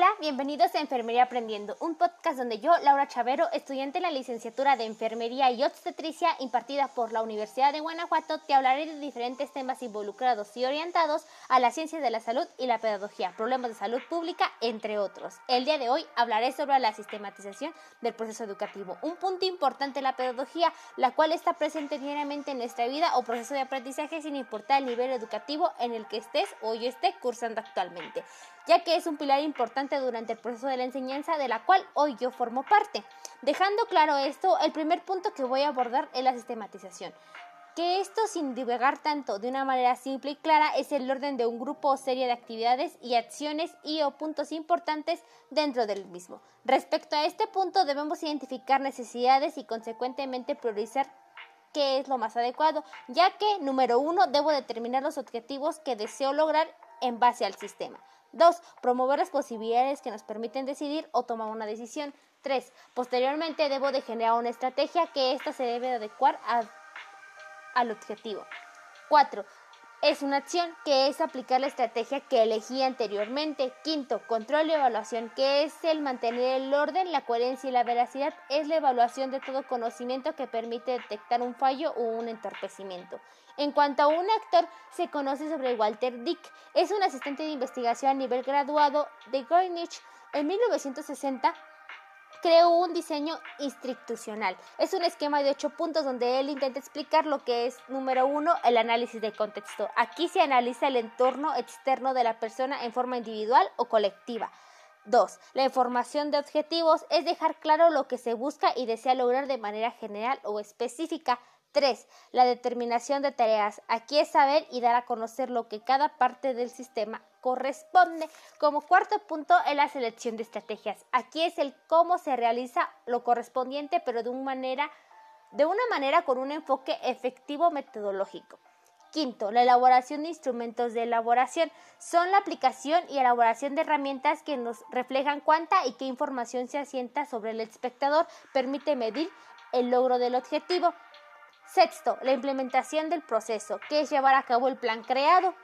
Hola, bienvenidos a Enfermería Aprendiendo, un podcast donde yo, Laura Chavero, estudiante en la licenciatura de Enfermería y Obstetricia impartida por la Universidad de Guanajuato, te hablaré de diferentes temas involucrados y orientados a la ciencia de la salud y la pedagogía, problemas de salud pública, entre otros. El día de hoy hablaré sobre la sistematización del proceso educativo, un punto importante en la pedagogía, la cual está presente diariamente en nuestra vida o proceso de aprendizaje sin importar el nivel educativo en el que estés o yo esté cursando actualmente ya que es un pilar importante durante el proceso de la enseñanza de la cual hoy yo formo parte. Dejando claro esto, el primer punto que voy a abordar es la sistematización. Que esto sin divagar tanto de una manera simple y clara es el orden de un grupo o serie de actividades y acciones y o puntos importantes dentro del mismo. Respecto a este punto debemos identificar necesidades y consecuentemente priorizar qué es lo más adecuado, ya que, número uno, debo determinar los objetivos que deseo lograr en base al sistema. 2. Promover las posibilidades que nos permiten decidir o tomar una decisión. 3. Posteriormente debo de generar una estrategia que ésta se debe adecuar al objetivo. 4. Es una acción que es aplicar la estrategia que elegí anteriormente. Quinto, control y evaluación, que es el mantener el orden, la coherencia y la veracidad. Es la evaluación de todo conocimiento que permite detectar un fallo o un entorpecimiento. En cuanto a un actor, se conoce sobre Walter Dick. Es un asistente de investigación a nivel graduado de Greenwich. En 1960 creó un diseño institucional. Es un esquema de ocho puntos donde él intenta explicar lo que es, número uno, el análisis de contexto. Aquí se analiza el entorno externo de la persona en forma individual o colectiva. 2. La información de objetivos es dejar claro lo que se busca y desea lograr de manera general o específica. 3. La determinación de tareas. Aquí es saber y dar a conocer lo que cada parte del sistema corresponde. Como cuarto punto es la selección de estrategias. Aquí es el cómo se realiza lo correspondiente, pero de una manera, de una manera con un enfoque efectivo metodológico. Quinto, la elaboración de instrumentos de elaboración son la aplicación y elaboración de herramientas que nos reflejan cuánta y qué información se asienta sobre el espectador, permite medir el logro del objetivo. Sexto, la implementación del proceso, que es llevar a cabo el plan creado.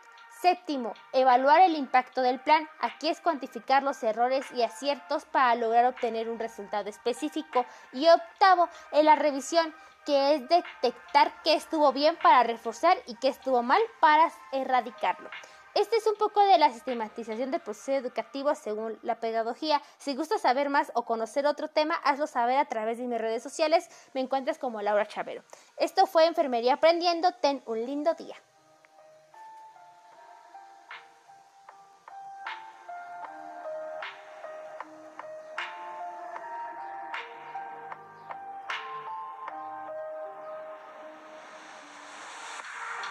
Séptimo, evaluar el impacto del plan. Aquí es cuantificar los errores y aciertos para lograr obtener un resultado específico. Y octavo, es la revisión, que es detectar qué estuvo bien para reforzar y qué estuvo mal para erradicarlo. Este es un poco de la sistematización del proceso educativo según la pedagogía. Si gustas saber más o conocer otro tema, hazlo saber a través de mis redes sociales. Me encuentras como Laura Chavero. Esto fue Enfermería Aprendiendo. Ten un lindo día.